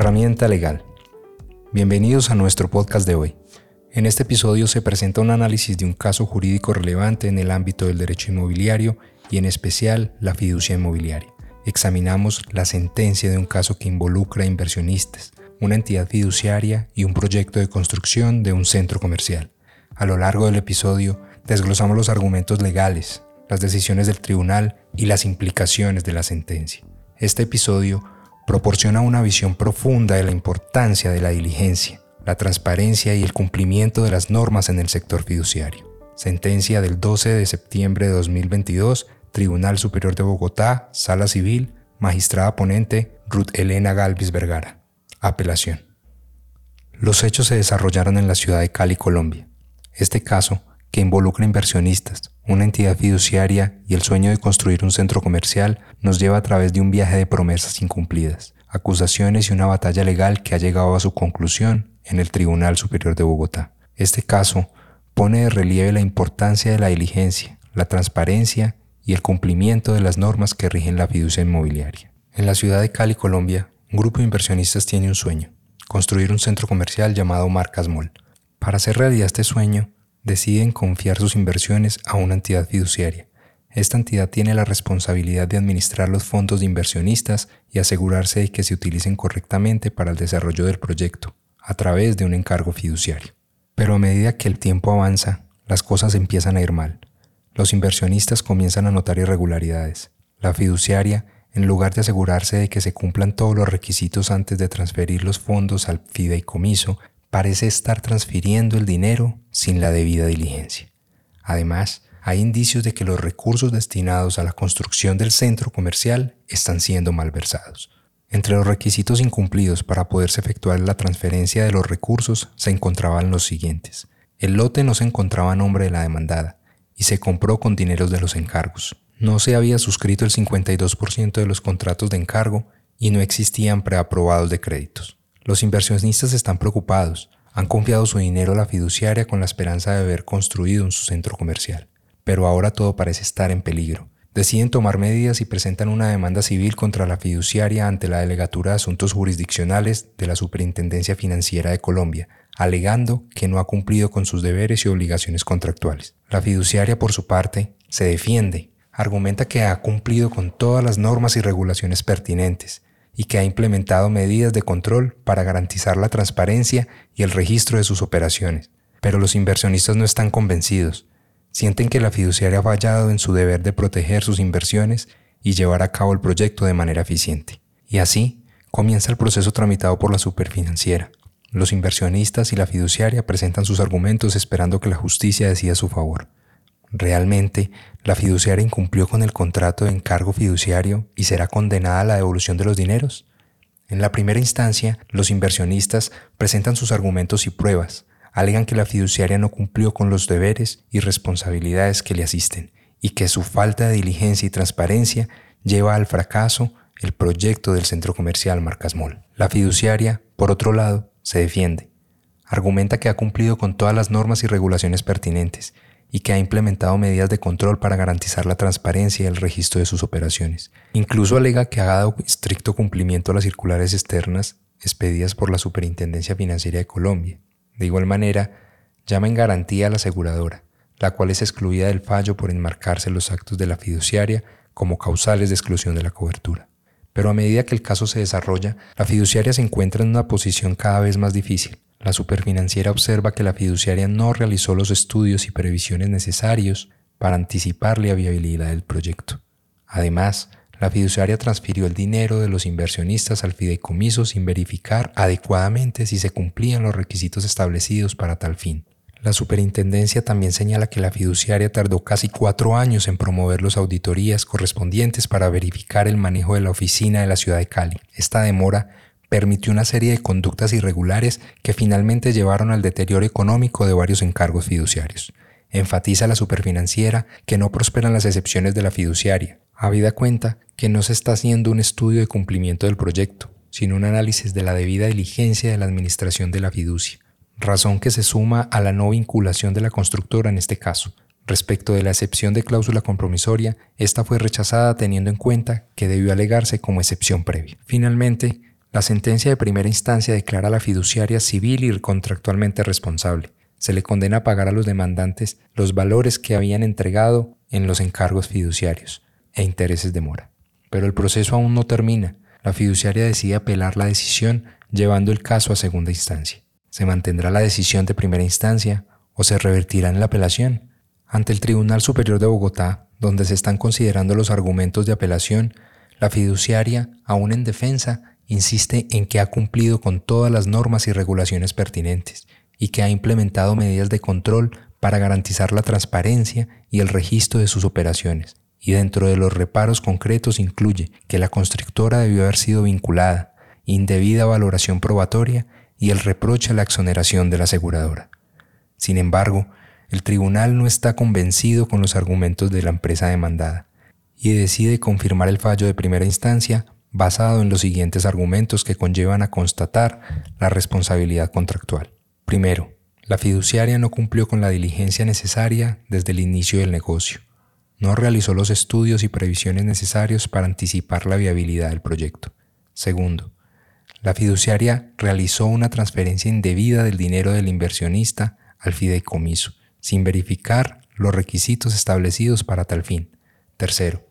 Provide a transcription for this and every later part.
Herramienta legal. Bienvenidos a nuestro podcast de hoy. En este episodio se presenta un análisis de un caso jurídico relevante en el ámbito del derecho inmobiliario y en especial la fiducia inmobiliaria. Examinamos la sentencia de un caso que involucra inversionistas, una entidad fiduciaria y un proyecto de construcción de un centro comercial. A lo largo del episodio desglosamos los argumentos legales, las decisiones del tribunal y las implicaciones de la sentencia. Este episodio proporciona una visión profunda de la importancia de la diligencia, la transparencia y el cumplimiento de las normas en el sector fiduciario. Sentencia del 12 de septiembre de 2022, Tribunal Superior de Bogotá, Sala Civil, Magistrada Ponente, Ruth Elena Galvis Vergara. Apelación. Los hechos se desarrollaron en la ciudad de Cali, Colombia. Este caso, que involucra inversionistas, una entidad fiduciaria y el sueño de construir un centro comercial nos lleva a través de un viaje de promesas incumplidas, acusaciones y una batalla legal que ha llegado a su conclusión en el Tribunal Superior de Bogotá. Este caso pone de relieve la importancia de la diligencia, la transparencia y el cumplimiento de las normas que rigen la fiducia inmobiliaria. En la ciudad de Cali, Colombia, un grupo de inversionistas tiene un sueño, construir un centro comercial llamado Marcas Mall. Para hacer realidad este sueño, deciden confiar sus inversiones a una entidad fiduciaria. Esta entidad tiene la responsabilidad de administrar los fondos de inversionistas y asegurarse de que se utilicen correctamente para el desarrollo del proyecto, a través de un encargo fiduciario. Pero a medida que el tiempo avanza, las cosas empiezan a ir mal. Los inversionistas comienzan a notar irregularidades. La fiduciaria, en lugar de asegurarse de que se cumplan todos los requisitos antes de transferir los fondos al fideicomiso, parece estar transfiriendo el dinero sin la debida diligencia. Además, hay indicios de que los recursos destinados a la construcción del centro comercial están siendo malversados. Entre los requisitos incumplidos para poderse efectuar la transferencia de los recursos se encontraban los siguientes. El lote no se encontraba a nombre de la demandada y se compró con dineros de los encargos. No se había suscrito el 52% de los contratos de encargo y no existían preaprobados de créditos. Los inversionistas están preocupados, han confiado su dinero a la fiduciaria con la esperanza de haber construido un centro comercial. Pero ahora todo parece estar en peligro. Deciden tomar medidas y presentan una demanda civil contra la fiduciaria ante la Delegatura de Asuntos Jurisdiccionales de la Superintendencia Financiera de Colombia, alegando que no ha cumplido con sus deberes y obligaciones contractuales. La fiduciaria, por su parte, se defiende, argumenta que ha cumplido con todas las normas y regulaciones pertinentes, y que ha implementado medidas de control para garantizar la transparencia y el registro de sus operaciones. Pero los inversionistas no están convencidos. Sienten que la fiduciaria ha fallado en su deber de proteger sus inversiones y llevar a cabo el proyecto de manera eficiente. Y así comienza el proceso tramitado por la superfinanciera. Los inversionistas y la fiduciaria presentan sus argumentos esperando que la justicia decida a su favor. ¿Realmente la fiduciaria incumplió con el contrato de encargo fiduciario y será condenada a la devolución de los dineros? En la primera instancia, los inversionistas presentan sus argumentos y pruebas, alegan que la fiduciaria no cumplió con los deberes y responsabilidades que le asisten y que su falta de diligencia y transparencia lleva al fracaso el proyecto del centro comercial Marcas Mall. La fiduciaria, por otro lado, se defiende. Argumenta que ha cumplido con todas las normas y regulaciones pertinentes y que ha implementado medidas de control para garantizar la transparencia y el registro de sus operaciones. Incluso alega que ha dado estricto cumplimiento a las circulares externas expedidas por la Superintendencia Financiera de Colombia. De igual manera, llama en garantía a la aseguradora, la cual es excluida del fallo por enmarcarse los actos de la fiduciaria como causales de exclusión de la cobertura. Pero a medida que el caso se desarrolla, la fiduciaria se encuentra en una posición cada vez más difícil la superfinanciera observa que la fiduciaria no realizó los estudios y previsiones necesarios para anticipar la viabilidad del proyecto. Además, la fiduciaria transfirió el dinero de los inversionistas al fideicomiso sin verificar adecuadamente si se cumplían los requisitos establecidos para tal fin. La superintendencia también señala que la fiduciaria tardó casi cuatro años en promover las auditorías correspondientes para verificar el manejo de la oficina de la ciudad de Cali. Esta demora permitió una serie de conductas irregulares que finalmente llevaron al deterioro económico de varios encargos fiduciarios. Enfatiza la superfinanciera que no prosperan las excepciones de la fiduciaria, habida cuenta que no se está haciendo un estudio de cumplimiento del proyecto, sino un análisis de la debida diligencia de la administración de la fiducia, razón que se suma a la no vinculación de la constructora en este caso. Respecto de la excepción de cláusula compromisoria, esta fue rechazada teniendo en cuenta que debió alegarse como excepción previa. Finalmente, La sentencia de primera instancia declara a la fiduciaria civil y contractualmente responsable. Se le condena a pagar a los demandantes los valores que habían entregado en los encargos fiduciarios e intereses de mora. Pero el proceso aún no termina. La fiduciaria decide apelar la decisión llevando el caso a segunda instancia. ¿Se mantendrá la decisión de primera instancia o se revertirá en la apelación? Ante el Tribunal Superior de Bogotá, donde se están considerando los argumentos de apelación, la fiduciaria, aún en defensa, insiste en que ha cumplido con todas las normas y regulaciones pertinentes y que ha implementado medidas de control para garantizar la transparencia y el registro de sus operaciones. Y dentro de los reparos concretos incluye que la constructora debió haber sido vinculada, indebida valoración probatoria y el reproche a la exoneración de la aseguradora. Sin embargo, el tribunal no está convencido con los argumentos de la empresa demandada y decide confirmar el fallo de primera instancia basado en los siguientes argumentos que conllevan a constatar la responsabilidad contractual. Primero, la fiduciaria no cumplió con la diligencia necesaria desde el inicio del negocio. No realizó los estudios y previsiones necesarios para anticipar la viabilidad del proyecto. Segundo, la fiduciaria realizó una transferencia indebida del dinero del inversionista al fideicomiso, sin verificar los requisitos establecidos para tal fin. Tercero,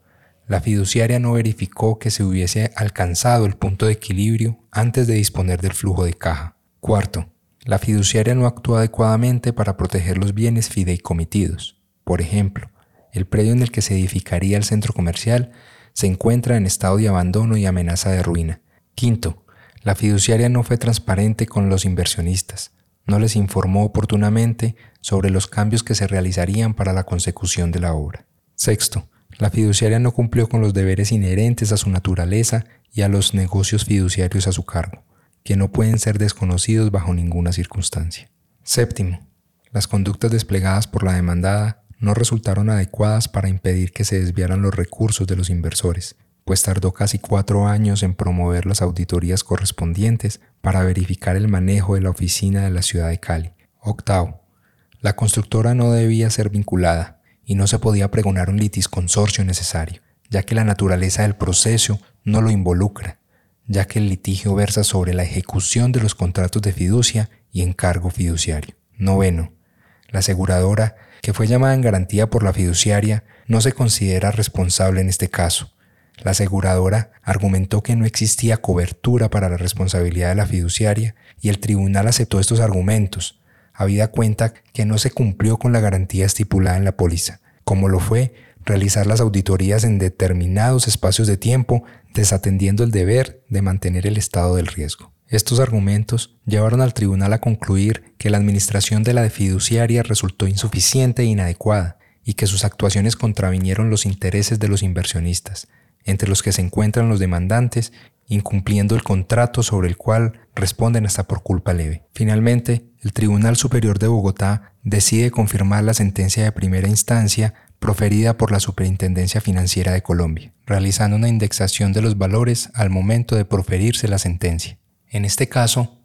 la fiduciaria no verificó que se hubiese alcanzado el punto de equilibrio antes de disponer del flujo de caja. Cuarto, la fiduciaria no actuó adecuadamente para proteger los bienes fideicomitidos. Por ejemplo, el predio en el que se edificaría el centro comercial se encuentra en estado de abandono y amenaza de ruina. Quinto, la fiduciaria no fue transparente con los inversionistas, no les informó oportunamente sobre los cambios que se realizarían para la consecución de la obra. Sexto, la fiduciaria no cumplió con los deberes inherentes a su naturaleza y a los negocios fiduciarios a su cargo que no pueden ser desconocidos bajo ninguna circunstancia. Séptimo, las conductas desplegadas por la demandada no resultaron adecuadas para impedir que se desviaran los recursos de los inversores, pues tardó casi cuatro años en promover las auditorías correspondientes para verificar el manejo de la oficina de la ciudad de Cali. Octavo, la constructora no debía ser vinculada y no se podía pregonar un litisconsorcio necesario, ya que la naturaleza del proceso no lo involucra ya que el litigio versa sobre la ejecución de los contratos de fiducia y encargo fiduciario. Noveno, la aseguradora, que fue llamada en garantía por la fiduciaria, no se considera responsable en este caso. La aseguradora argumentó que no existía cobertura para la responsabilidad de la fiduciaria y el tribunal aceptó estos argumentos, habida cuenta que no se cumplió con la garantía estipulada en la póliza, como lo fue realizar las auditorías en determinados espacios de tiempo, desatendiendo el deber de mantener el estado del riesgo. Estos argumentos llevaron al tribunal a concluir que la administración de la fiduciaria resultó insuficiente e inadecuada y que sus actuaciones contravinieron los intereses de los inversionistas, entre los que se encuentran los demandantes, incumpliendo el contrato sobre el cual responden hasta por culpa leve. Finalmente, el Tribunal Superior de Bogotá decide confirmar la sentencia de primera instancia proferida por la Superintendencia Financiera de Colombia, realizando una indexación de los valores al momento de proferirse la sentencia. En este caso,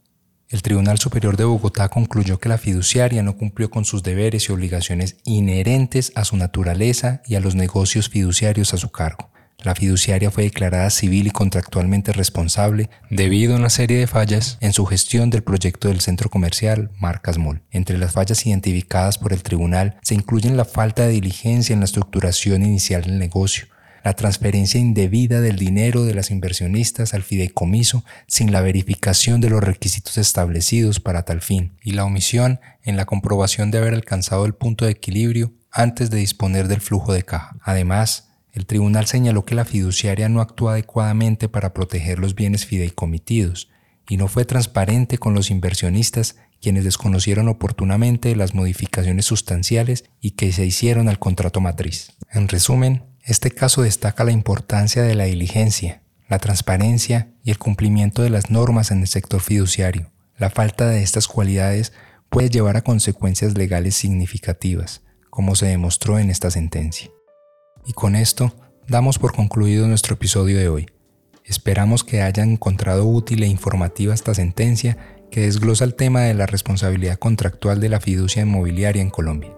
el Tribunal Superior de Bogotá concluyó que la fiduciaria no cumplió con sus deberes y obligaciones inherentes a su naturaleza y a los negocios fiduciarios a su cargo, la fiduciaria fue declarada civil y contractualmente responsable debido a una serie de fallas en su gestión del proyecto del centro comercial Marcas Mall. Entre las fallas identificadas por el tribunal se incluyen la falta de diligencia en la estructuración inicial del negocio, la transferencia indebida del dinero de las inversionistas al fideicomiso sin la verificación de los requisitos establecidos para tal fin, y la omisión en la comprobación de haber alcanzado el punto de equilibrio antes de disponer del flujo de caja. Además, el tribunal señaló que la fiduciaria no actuó adecuadamente para proteger los bienes fideicomitidos y no fue transparente con los inversionistas quienes desconocieron oportunamente las modificaciones sustanciales y que se hicieron al contrato matriz. En resumen, este caso destaca la importancia de la diligencia, la transparencia y el cumplimiento de las normas en el sector fiduciario. La falta de estas cualidades puede llevar a consecuencias legales significativas, como se demostró en esta sentencia. Y con esto damos por concluido nuestro episodio de hoy. Esperamos que hayan encontrado útil e informativa esta sentencia que desglosa el tema de la responsabilidad contractual de la fiducia inmobiliaria en Colombia.